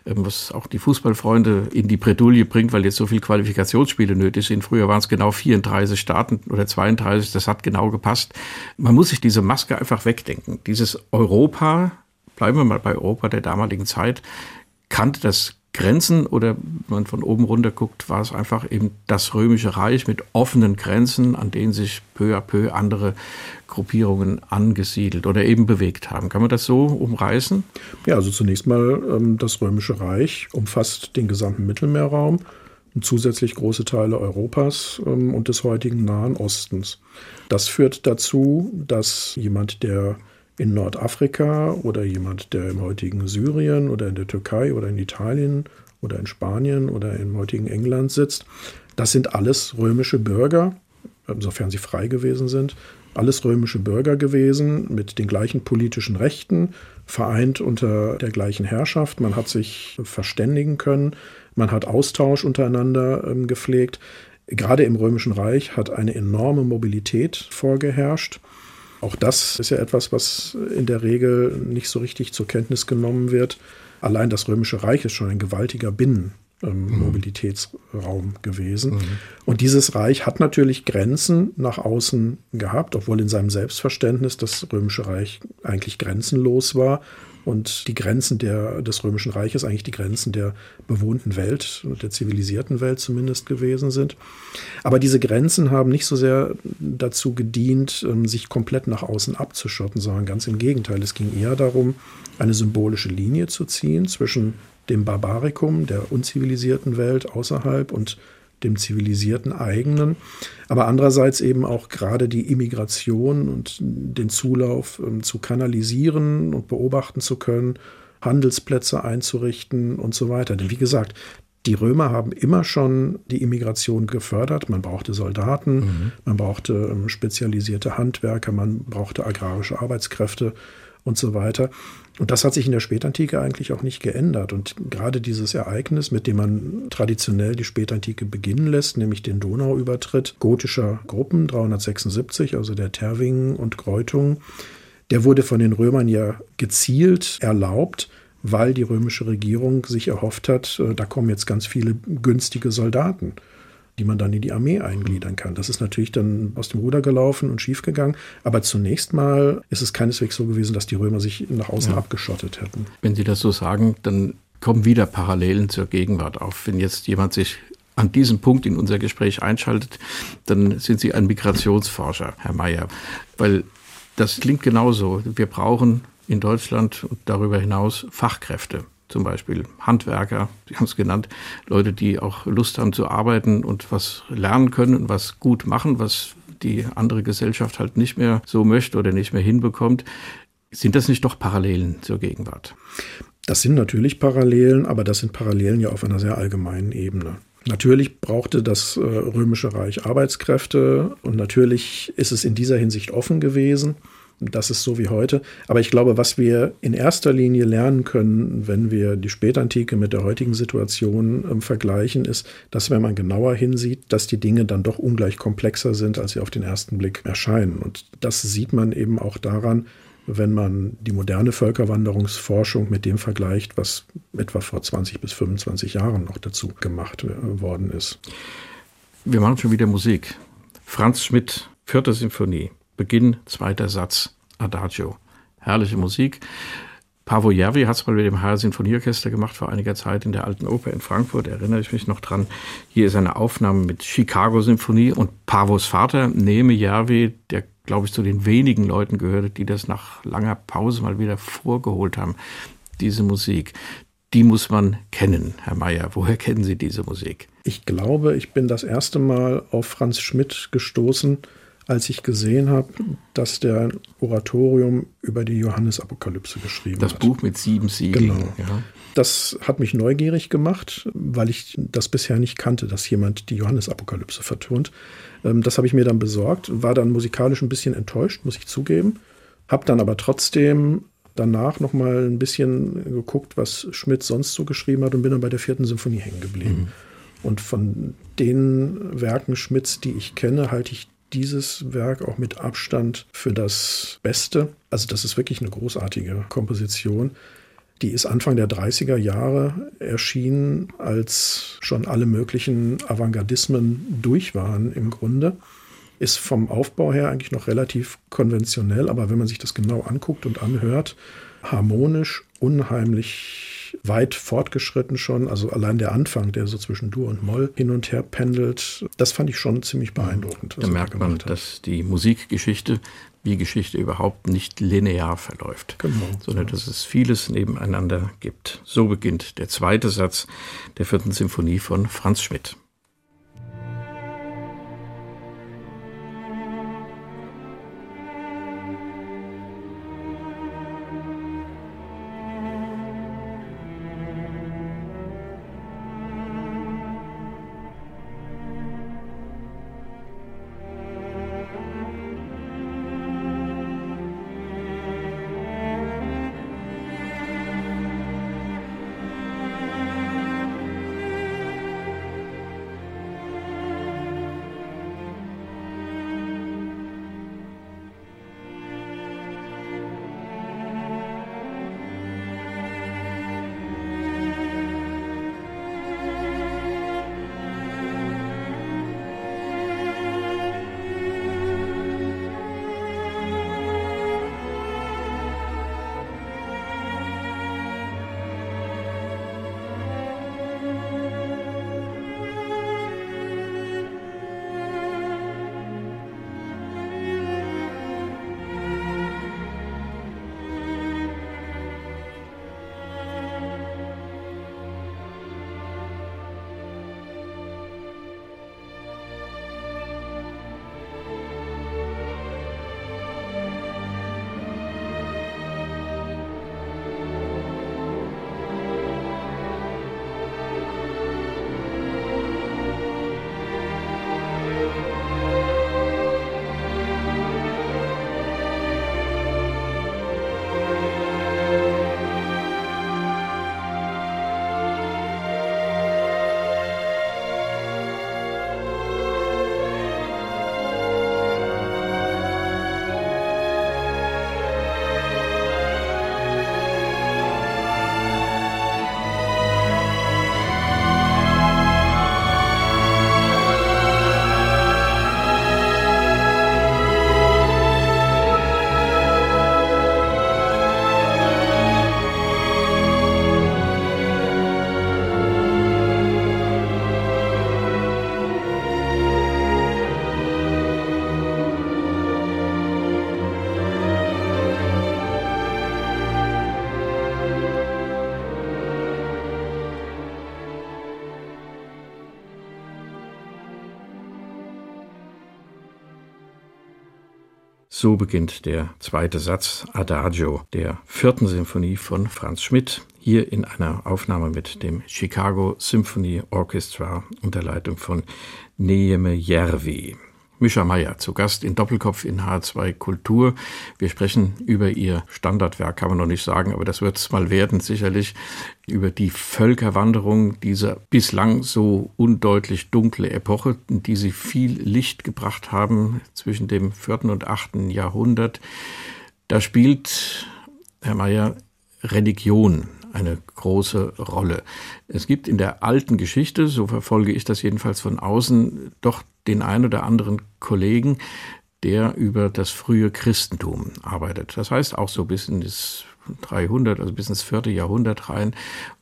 B: ähm, was auch die Fußballfreunde in die Bredouille bringt, weil jetzt so viele Qualifikationsspiele nötig sind. Früher waren es genau 34 Staaten oder 32. Das hat genau gepasst. Man muss sich diese Maske einfach wegdenken. Dieses Europa, bleiben wir mal bei Europa der damaligen Zeit, kannte das Grenzen oder wenn man von oben runter guckt, war es einfach eben das römische Reich mit offenen Grenzen, an denen sich peu à peu andere Gruppierungen angesiedelt oder eben bewegt haben. Kann man das so umreißen?
C: Ja, also zunächst mal ähm, das römische Reich umfasst den gesamten Mittelmeerraum und zusätzlich große Teile Europas ähm, und des heutigen Nahen Ostens. Das führt dazu, dass jemand, der in Nordafrika oder jemand, der im heutigen Syrien oder in der Türkei oder in Italien oder in Spanien oder im heutigen England sitzt, das sind alles römische Bürger, insofern sie frei gewesen sind, alles römische Bürger gewesen mit den gleichen politischen Rechten, vereint unter der gleichen Herrschaft. Man hat sich verständigen können, man hat Austausch untereinander ähm, gepflegt. Gerade im Römischen Reich hat eine enorme Mobilität vorgeherrscht. Auch das ist ja etwas, was in der Regel nicht so richtig zur Kenntnis genommen wird. Allein das Römische Reich ist schon ein gewaltiger Binnenmobilitätsraum ähm, mhm. gewesen. Mhm. Und dieses Reich hat natürlich Grenzen nach außen gehabt, obwohl in seinem Selbstverständnis das Römische Reich eigentlich grenzenlos war und die Grenzen der, des Römischen Reiches eigentlich die Grenzen der bewohnten Welt, der zivilisierten Welt zumindest gewesen sind. Aber diese Grenzen haben nicht so sehr dazu gedient, ähm, sich komplett nach außen abzuschotten, sondern ganz im Gegenteil. Es ging eher darum, eine symbolische Linie zu ziehen zwischen dem Barbarikum, der unzivilisierten Welt außerhalb und dem zivilisierten eigenen, aber andererseits eben auch gerade die Immigration und den Zulauf ähm, zu kanalisieren und beobachten zu können, Handelsplätze einzurichten und so weiter. Denn wie gesagt, die Römer haben immer schon die Immigration gefördert. Man brauchte Soldaten, mhm. man brauchte ähm, spezialisierte Handwerker, man brauchte agrarische Arbeitskräfte und so weiter. Und das hat sich in der Spätantike eigentlich auch nicht geändert. Und gerade dieses Ereignis, mit dem man traditionell die Spätantike beginnen lässt, nämlich den Donauübertritt gotischer Gruppen 376, also der Terwingen und Kreutungen, der wurde von den Römern ja gezielt erlaubt, weil die römische Regierung sich erhofft hat, äh, da kommen jetzt ganz viele günstige Soldaten die man dann in die Armee eingliedern kann. Das ist natürlich dann aus dem Ruder gelaufen und schiefgegangen. Aber zunächst mal ist es keineswegs so gewesen, dass die Römer sich nach außen ja. abgeschottet hätten.
B: Wenn Sie das so sagen, dann kommen wieder Parallelen zur Gegenwart auf. Wenn jetzt jemand sich an diesem Punkt in unser Gespräch einschaltet, dann sind Sie ein Migrationsforscher, Herr Mayer. Weil das klingt genauso. Wir brauchen in Deutschland und darüber hinaus Fachkräfte zum Beispiel Handwerker, Sie haben es genannt, Leute, die auch Lust haben zu arbeiten und was lernen können und was gut machen, was die andere Gesellschaft halt nicht mehr so möchte oder nicht mehr hinbekommt. Sind das nicht doch Parallelen zur Gegenwart?
C: Das sind natürlich Parallelen, aber das sind Parallelen ja auf einer sehr allgemeinen Ebene. Natürlich brauchte das äh, Römische Reich Arbeitskräfte und natürlich ist es in dieser Hinsicht offen gewesen. Das ist so wie heute. Aber ich glaube, was wir in erster Linie lernen können, wenn wir die Spätantike mit der heutigen Situation äh, vergleichen, ist, dass wenn man genauer hinsieht, dass die Dinge dann doch ungleich komplexer sind, als sie auf den ersten Blick erscheinen. Und das sieht man eben auch daran, wenn man die moderne Völkerwanderungsforschung mit dem vergleicht, was etwa vor 20 bis 25 Jahren noch dazu gemacht äh, worden ist.
B: Wir machen schon wieder Musik. Franz Schmidt, vierte Symphonie. Beginn, zweiter Satz, Adagio. Herrliche Musik. Pavo Järvi hat es mal mit dem HR Sinfonieorchester gemacht vor einiger Zeit in der Alten Oper in Frankfurt, erinnere ich mich noch dran. Hier ist eine Aufnahme mit Chicago Symphonie und Pavos Vater, Neme Järvi, der glaube ich zu den wenigen Leuten gehörte, die das nach langer Pause mal wieder vorgeholt haben, diese Musik. Die muss man kennen, Herr Mayer. Woher kennen Sie diese Musik?
C: Ich glaube, ich bin das erste Mal auf Franz Schmidt gestoßen, als ich gesehen habe, dass der ein Oratorium über die Johannesapokalypse geschrieben
B: das
C: hat.
B: Das Buch mit sieben Siegeln.
C: Genau. Ja. Das hat mich neugierig gemacht, weil ich das bisher nicht kannte, dass jemand die Johannesapokalypse vertont. Ähm, das habe ich mir dann besorgt, war dann musikalisch ein bisschen enttäuscht, muss ich zugeben. Habe dann aber trotzdem danach noch mal ein bisschen geguckt, was Schmidt sonst so geschrieben hat und bin dann bei der vierten Symphonie hängen geblieben. Mhm. Und von den Werken Schmidts, die ich kenne, halte ich dieses Werk auch mit Abstand für das Beste. Also das ist wirklich eine großartige Komposition. Die ist Anfang der 30er Jahre erschienen, als schon alle möglichen Avantgardismen durch waren im Grunde. Ist vom Aufbau her eigentlich noch relativ konventionell, aber wenn man sich das genau anguckt und anhört, harmonisch, unheimlich weit fortgeschritten schon. Also allein der Anfang, der so zwischen Dur und Moll hin und her pendelt, das fand ich schon ziemlich beeindruckend.
B: Da merkt man, hat. dass die Musikgeschichte wie Geschichte überhaupt nicht linear verläuft, genau. sondern dass es vieles nebeneinander gibt. So beginnt der zweite Satz der vierten Symphonie von Franz Schmidt. So beginnt der zweite Satz Adagio der vierten Symphonie von Franz Schmidt, hier in einer Aufnahme mit dem Chicago Symphony Orchestra unter Leitung von Neeme Järvi. Mischa Meyer zu Gast in Doppelkopf in H2 Kultur. Wir sprechen über ihr Standardwerk, kann man noch nicht sagen, aber das wird es mal werden, sicherlich, über die Völkerwanderung dieser bislang so undeutlich dunkle Epoche, in die sie viel Licht gebracht haben zwischen dem vierten und achten Jahrhundert. Da spielt, Herr Meyer, Religion eine große Rolle. Es gibt in der alten Geschichte, so verfolge ich das jedenfalls von außen, doch den ein oder anderen Kollegen, der über das frühe Christentum arbeitet. Das heißt auch so bis in das 300, also bis ins vierte Jahrhundert rein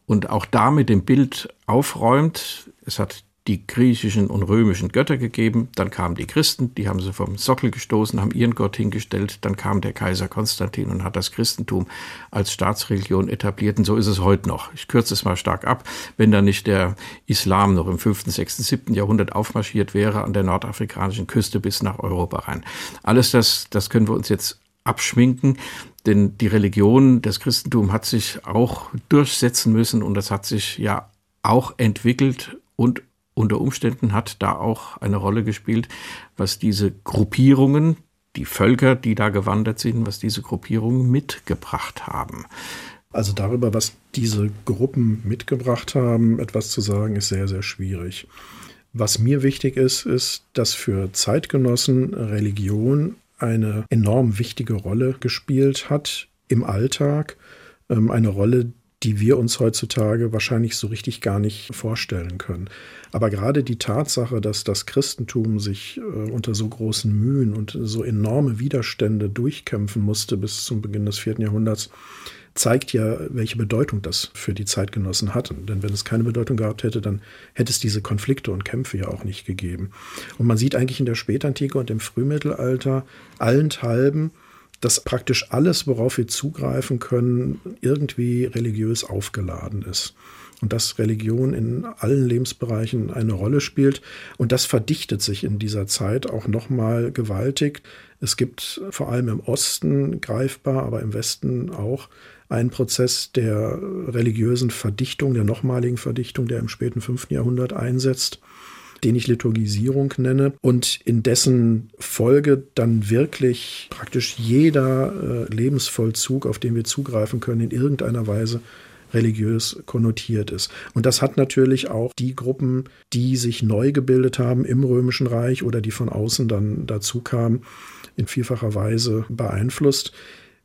B: und auch da mit dem Bild aufräumt. Es hat die griechischen und römischen Götter gegeben, dann kamen die Christen, die haben sie vom Sockel gestoßen, haben ihren Gott hingestellt, dann kam der Kaiser Konstantin und hat das Christentum als Staatsreligion etabliert und so ist es heute noch. Ich kürze es mal stark ab, wenn da nicht der Islam noch im 5., 6., 7. Jahrhundert aufmarschiert wäre an der nordafrikanischen Küste bis nach Europa rein. Alles das, das können wir uns jetzt abschminken, denn die Religion, das Christentum hat sich auch durchsetzen müssen und das hat sich ja auch entwickelt und unter Umständen hat da auch eine Rolle gespielt, was diese Gruppierungen, die Völker, die da gewandert sind, was diese Gruppierungen mitgebracht haben.
C: Also darüber, was diese Gruppen mitgebracht haben, etwas zu sagen, ist sehr, sehr schwierig. Was mir wichtig ist, ist, dass für Zeitgenossen Religion eine enorm wichtige Rolle gespielt hat im Alltag, ähm, eine Rolle, die wir uns heutzutage wahrscheinlich so richtig gar nicht vorstellen können. Aber gerade die Tatsache, dass das Christentum sich äh, unter so großen Mühen und so enorme Widerstände durchkämpfen musste bis zum Beginn des vierten Jahrhunderts, zeigt ja, welche Bedeutung das für die Zeitgenossen hatte. Denn wenn es keine Bedeutung gehabt hätte, dann hätte es diese Konflikte und Kämpfe ja auch nicht gegeben. Und man sieht eigentlich in der Spätantike und im Frühmittelalter allenthalben, dass praktisch alles, worauf wir zugreifen können, irgendwie religiös aufgeladen ist. Und dass Religion in allen Lebensbereichen eine Rolle spielt. Und das verdichtet sich in dieser Zeit auch nochmal gewaltig. Es gibt vor allem im Osten greifbar, aber im Westen auch einen Prozess der religiösen Verdichtung, der nochmaligen Verdichtung, der im späten fünften Jahrhundert einsetzt den ich Liturgisierung nenne und in dessen Folge dann wirklich praktisch jeder äh, Lebensvollzug, auf den wir zugreifen können, in irgendeiner Weise religiös konnotiert ist. Und das hat natürlich auch die Gruppen, die sich neu gebildet haben im Römischen Reich oder die von außen dann dazu kamen, in vielfacher Weise beeinflusst.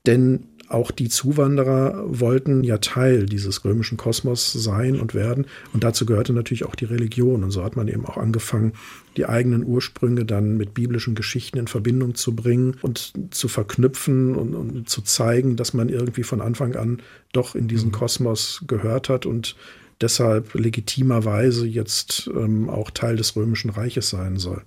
C: Denn auch die Zuwanderer wollten ja Teil dieses römischen Kosmos sein und werden. Und dazu gehörte natürlich auch die Religion. Und so hat man eben auch angefangen, die eigenen Ursprünge dann mit biblischen Geschichten in Verbindung zu bringen und zu verknüpfen und, und zu zeigen, dass man irgendwie von Anfang an doch in diesen mhm. Kosmos gehört hat und deshalb legitimerweise jetzt ähm, auch Teil des Römischen Reiches sein soll.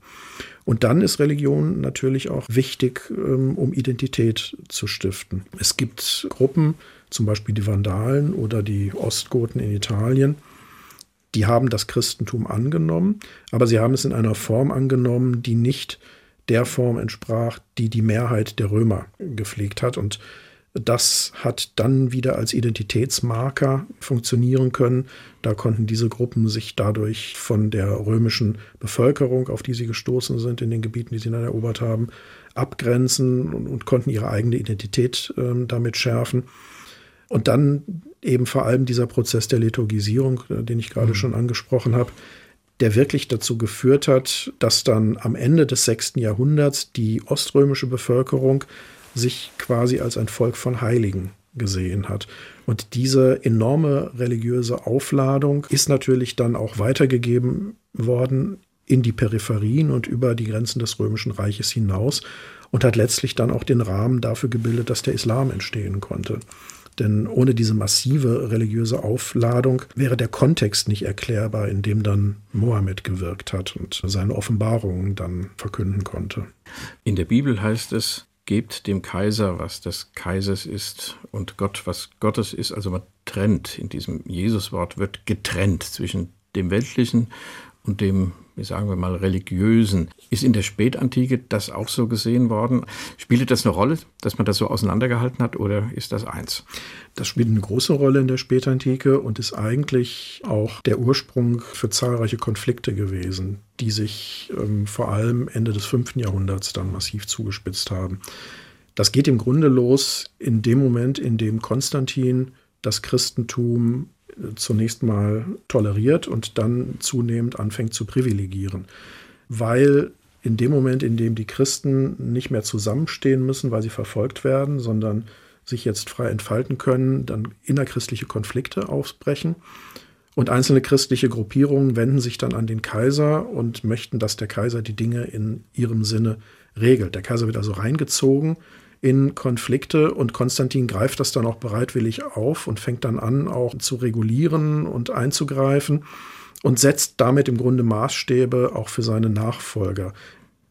C: Und dann ist Religion natürlich auch wichtig, ähm, um Identität zu stiften. Es gibt Gruppen, zum Beispiel die Vandalen oder die Ostgoten in Italien, die haben das Christentum angenommen, aber sie haben es in einer Form angenommen, die nicht der Form entsprach, die die Mehrheit der Römer gepflegt hat. Und das hat dann wieder als Identitätsmarker funktionieren können. Da konnten diese Gruppen sich dadurch von der römischen Bevölkerung, auf die sie gestoßen sind, in den Gebieten, die sie dann erobert haben, abgrenzen und, und konnten ihre eigene Identität äh, damit schärfen. Und dann eben vor allem dieser Prozess der Liturgisierung, äh, den ich gerade mhm. schon angesprochen habe, der wirklich dazu geführt hat, dass dann am Ende des sechsten Jahrhunderts die oströmische Bevölkerung sich quasi als ein Volk von Heiligen gesehen hat. Und diese enorme religiöse Aufladung ist natürlich dann auch weitergegeben worden in die Peripherien und über die Grenzen des Römischen Reiches hinaus und hat letztlich dann auch den Rahmen dafür gebildet, dass der Islam entstehen konnte. Denn ohne diese massive religiöse Aufladung wäre der Kontext nicht erklärbar, in dem dann Mohammed gewirkt hat und seine Offenbarungen dann verkünden konnte.
B: In der Bibel heißt es, gebt dem Kaiser, was des Kaisers ist und Gott, was Gottes ist. Also man trennt, in diesem Jesuswort wird getrennt zwischen dem Weltlichen und dem sagen wir mal, religiösen. Ist in der Spätantike das auch so gesehen worden? Spielte das eine Rolle, dass man das so auseinandergehalten hat oder ist das eins?
C: Das spielt eine große Rolle in der Spätantike und ist eigentlich auch der Ursprung für zahlreiche Konflikte gewesen, die sich ähm, vor allem Ende des 5. Jahrhunderts dann massiv zugespitzt haben. Das geht im Grunde los in dem Moment, in dem Konstantin das Christentum zunächst mal toleriert und dann zunehmend anfängt zu privilegieren. Weil in dem Moment, in dem die Christen nicht mehr zusammenstehen müssen, weil sie verfolgt werden, sondern sich jetzt frei entfalten können, dann innerchristliche Konflikte ausbrechen. Und einzelne christliche Gruppierungen wenden sich dann an den Kaiser und möchten, dass der Kaiser die Dinge in ihrem Sinne regelt. Der Kaiser wird also reingezogen in Konflikte und Konstantin greift das dann auch bereitwillig auf und fängt dann an, auch zu regulieren und einzugreifen und setzt damit im Grunde Maßstäbe auch für seine Nachfolger.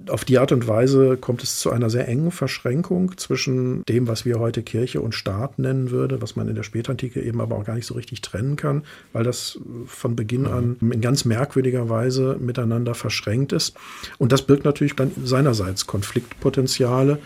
C: Auf die Art und Weise kommt es zu einer sehr engen Verschränkung zwischen dem, was wir heute Kirche und Staat nennen würde, was man in der Spätantike eben aber auch gar nicht so richtig trennen kann, weil das von Beginn an in ganz merkwürdiger Weise miteinander verschränkt ist. Und das birgt natürlich dann seinerseits Konfliktpotenziale,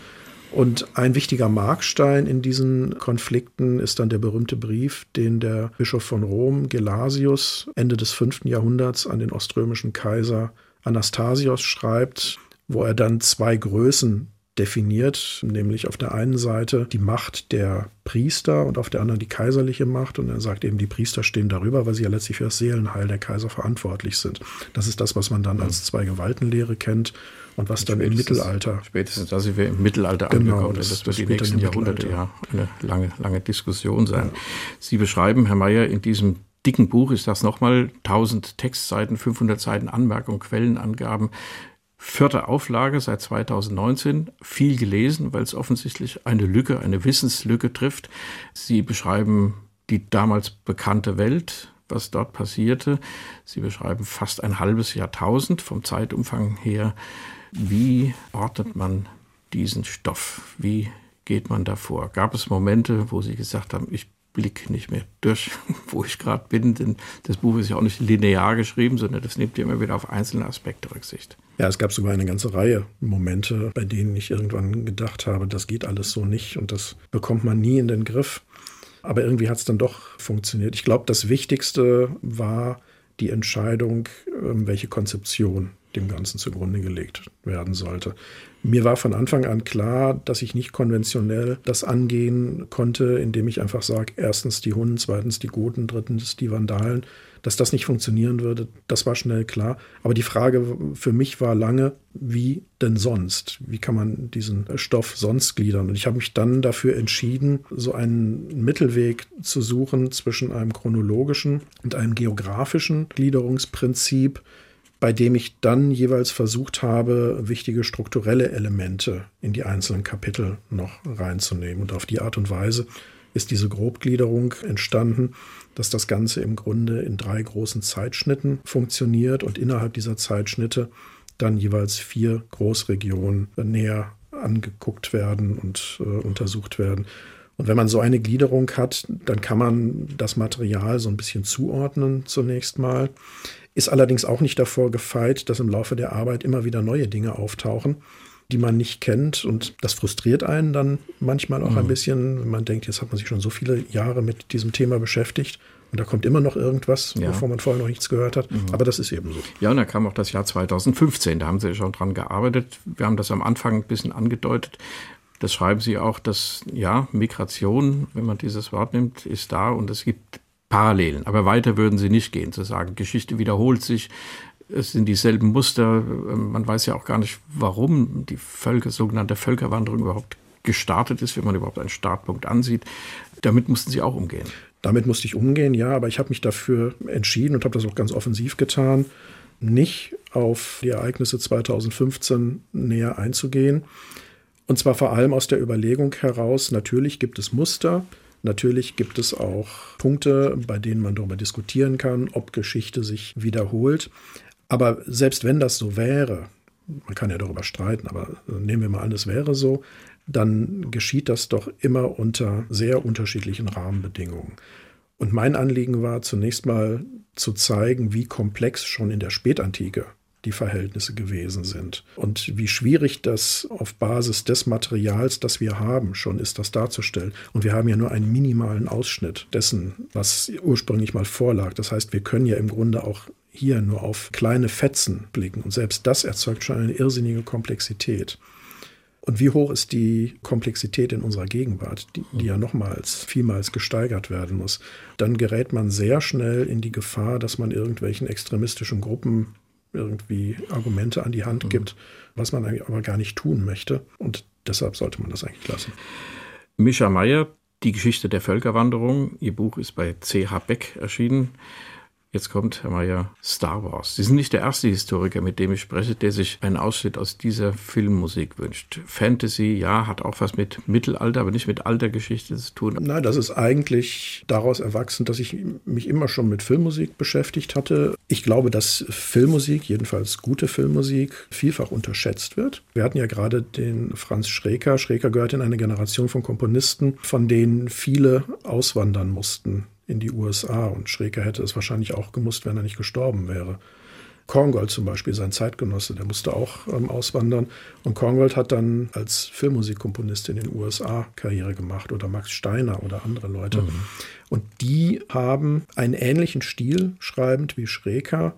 C: und ein wichtiger Markstein in diesen Konflikten ist dann der berühmte Brief, den der Bischof von Rom, Gelasius, Ende des 5. Jahrhunderts an den oströmischen Kaiser Anastasios schreibt, wo er dann zwei Größen definiert, nämlich auf der einen Seite die Macht der Priester und auf der anderen die kaiserliche Macht. Und er sagt eben, die Priester stehen darüber, weil sie ja letztlich für das Seelenheil der Kaiser verantwortlich sind. Das ist das, was man dann als Zwei-Gewaltenlehre kennt und was dann im Mittelalter.
B: Spätestens, da sind wir im Mittelalter
C: genau,
B: angekommen.
C: Das,
B: das,
C: das
B: wird die nächsten Jahrhunderte ja eine lange, lange Diskussion sein. Ja. Sie beschreiben, Herr Mayer, in diesem dicken Buch ist das nochmal 1000 Textseiten, 500 Seiten Anmerkungen, Quellenangaben, Vierte Auflage seit 2019, viel gelesen, weil es offensichtlich eine Lücke, eine Wissenslücke trifft. Sie beschreiben die damals bekannte Welt, was dort passierte. Sie beschreiben fast ein halbes Jahrtausend vom Zeitumfang her. Wie ordnet man diesen Stoff? Wie geht man davor? Gab es Momente, wo Sie gesagt haben, ich Blick nicht mehr durch, (laughs) wo ich gerade bin, denn das Buch ist ja auch nicht linear geschrieben, sondern das nimmt ja immer wieder auf einzelne Aspekte Rücksicht.
C: Ja, es gab sogar eine ganze Reihe Momente, bei denen ich irgendwann gedacht habe, das geht alles so nicht und das bekommt man nie in den Griff. Aber irgendwie hat es dann doch funktioniert. Ich glaube, das Wichtigste war die Entscheidung, ähm, welche Konzeption dem Ganzen zugrunde gelegt werden sollte. Mir war von Anfang an klar, dass ich nicht konventionell das angehen konnte, indem ich einfach sage, erstens die Hunden, zweitens die Guten, drittens die Vandalen. Dass das nicht funktionieren würde, das war schnell klar. Aber die Frage für mich war lange, wie denn sonst? Wie kann man diesen Stoff sonst gliedern? Und ich habe mich dann dafür entschieden, so einen Mittelweg zu suchen zwischen einem chronologischen und einem geografischen Gliederungsprinzip, bei dem ich dann jeweils versucht habe, wichtige strukturelle Elemente in die einzelnen Kapitel noch reinzunehmen. Und auf die Art und Weise ist diese Grobgliederung entstanden, dass das Ganze im Grunde in drei großen Zeitschnitten funktioniert und innerhalb dieser Zeitschnitte dann jeweils vier Großregionen näher angeguckt werden und äh, untersucht werden. Und wenn man so eine Gliederung hat, dann kann man das Material so ein bisschen zuordnen zunächst mal ist allerdings auch nicht davor gefeit, dass im Laufe der Arbeit immer wieder neue Dinge auftauchen, die man nicht kennt. Und das frustriert einen dann manchmal auch mhm. ein bisschen, wenn man denkt, jetzt hat man sich schon so viele Jahre mit diesem Thema beschäftigt. Und da kommt immer noch irgendwas, ja. wovon man vorher noch nichts gehört hat. Mhm. Aber das ist eben so.
B: Ja, und da kam auch das Jahr 2015. Da haben Sie schon dran gearbeitet. Wir haben das am Anfang ein bisschen angedeutet. Das schreiben Sie auch, dass ja, Migration, wenn man dieses Wort nimmt, ist da und es gibt Parallelen. Aber weiter würden sie nicht gehen, zu sagen, Geschichte wiederholt sich, es sind dieselben Muster. Man weiß ja auch gar nicht, warum die Völker, sogenannte Völkerwanderung überhaupt gestartet ist, wenn man überhaupt einen Startpunkt ansieht. Damit mussten Sie auch umgehen.
C: Damit musste ich umgehen, ja, aber ich habe mich dafür entschieden und habe das auch ganz offensiv getan, nicht auf die Ereignisse 2015 näher einzugehen. Und zwar vor allem aus der Überlegung heraus, natürlich gibt es Muster, Natürlich gibt es auch Punkte, bei denen man darüber diskutieren kann, ob Geschichte sich wiederholt. Aber selbst wenn das so wäre, man kann ja darüber streiten, aber nehmen wir mal an, es wäre so, dann geschieht das doch immer unter sehr unterschiedlichen Rahmenbedingungen. Und mein Anliegen war zunächst mal zu zeigen, wie komplex schon in der Spätantike die Verhältnisse gewesen sind. Und wie schwierig das auf Basis des Materials, das wir haben, schon ist, das darzustellen. Und wir haben ja nur einen minimalen Ausschnitt dessen, was ursprünglich mal vorlag. Das heißt, wir können ja im Grunde auch hier nur auf kleine Fetzen blicken. Und selbst das erzeugt schon eine irrsinnige Komplexität. Und wie hoch ist die Komplexität in unserer Gegenwart, die, die, ja nochmals, vielmals gesteigert werden muss? Dann gerät man sehr schnell in die Gefahr, dass man irgendwelchen extremistischen Gruppen irgendwie Argumente an die Hand mhm. gibt, was man aber gar nicht tun möchte. Und deshalb sollte man das eigentlich lassen.
B: Mischa Meyer, Die Geschichte der Völkerwanderung. Ihr Buch ist bei CH Beck erschienen. Jetzt kommt, Herr Mayer, Star Wars. Sie sind nicht der erste Historiker, mit dem ich spreche, der sich einen Ausschnitt aus dieser Filmmusik wünscht. Fantasy, ja, hat auch was mit Mittelalter, aber nicht mit alter Geschichte zu tun.
C: Nein, das ist eigentlich daraus erwachsen, dass ich mich immer schon mit Filmmusik beschäftigt hatte. Ich glaube, dass Filmmusik, jedenfalls gute Filmmusik, vielfach unterschätzt wird. Wir hatten ja gerade den Franz Schreker. Schreker gehört in eine Generation von Komponisten, von denen viele auswandern mussten in die USA. Und Schreker hätte es wahrscheinlich auch gemusst, wenn er nicht gestorben wäre. Korngold zum Beispiel, sein Zeitgenosse, der musste auch ähm, auswandern. Und Korngold hat dann als Filmmusikkomponist in den USA Karriere gemacht oder Max Steiner oder andere Leute. Mhm. Und die haben einen ähnlichen Stil schreibend wie Schreker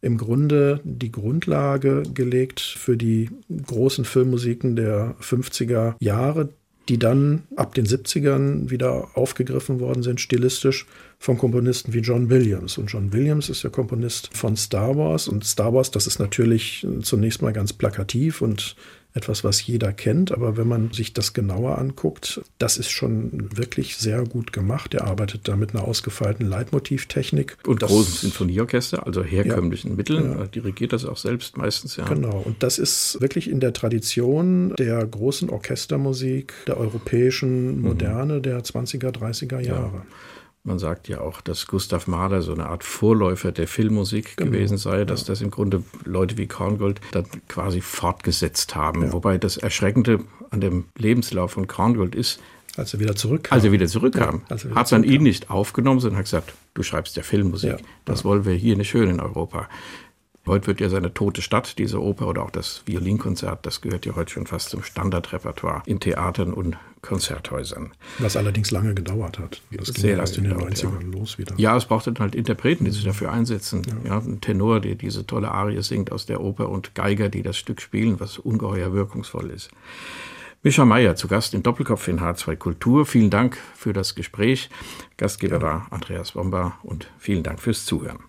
C: im Grunde die Grundlage gelegt für die großen Filmmusiken der 50er Jahre, die dann ab den 70ern wieder aufgegriffen worden sind, stilistisch von Komponisten wie John Williams. Und John Williams ist der Komponist von Star Wars. Und Star Wars, das ist natürlich zunächst mal ganz plakativ und etwas, was jeder kennt. Aber wenn man sich das genauer anguckt, das ist schon wirklich sehr gut gemacht. Er arbeitet da mit einer ausgefeilten Leitmotivtechnik.
B: Und das, großen Sinfonieorchester, also herkömmlichen ja, Mitteln. Ja. dirigiert das auch selbst meistens, ja.
C: Genau. Und das ist wirklich in der Tradition der großen Orchestermusik der europäischen mhm. Moderne mhm. der 20er, 30er Jahre. Ja.
B: Man sagt ja auch, dass Gustav Mahler so eine Art Vorläufer der Filmmusik genau. gewesen sei, dass ja. das im Grunde Leute wie Korngold dann quasi fortgesetzt haben. Ja. Wobei das Erschreckende an dem Lebenslauf von Korngold ist,
C: als er wieder zurückkam.
B: Als er wieder zurückkam, ja, er wieder hat man ihn nicht aufgenommen, sondern hat gesagt, du schreibst ja Filmmusik. Das wollen wir hier nicht hören in Europa. Heute wird ja seine Tote Stadt, diese Oper oder auch das Violinkonzert, das gehört ja heute schon fast zum Standardrepertoire in Theatern und Konzerthäusern.
C: Was allerdings lange gedauert hat. Das ging Sehr erst in den 90ern ja. los wieder.
B: Ja, es brauchte dann halt Interpreten, die sich dafür einsetzen. Ja. ja. ein Tenor, der diese tolle Arie singt aus der Oper und Geiger, die das Stück spielen, was ungeheuer wirkungsvoll ist. Mischa Meyer zu Gast in Doppelkopf in H2 Kultur. Vielen Dank für das Gespräch. Gastgeber war Andreas Bomber und vielen Dank fürs Zuhören.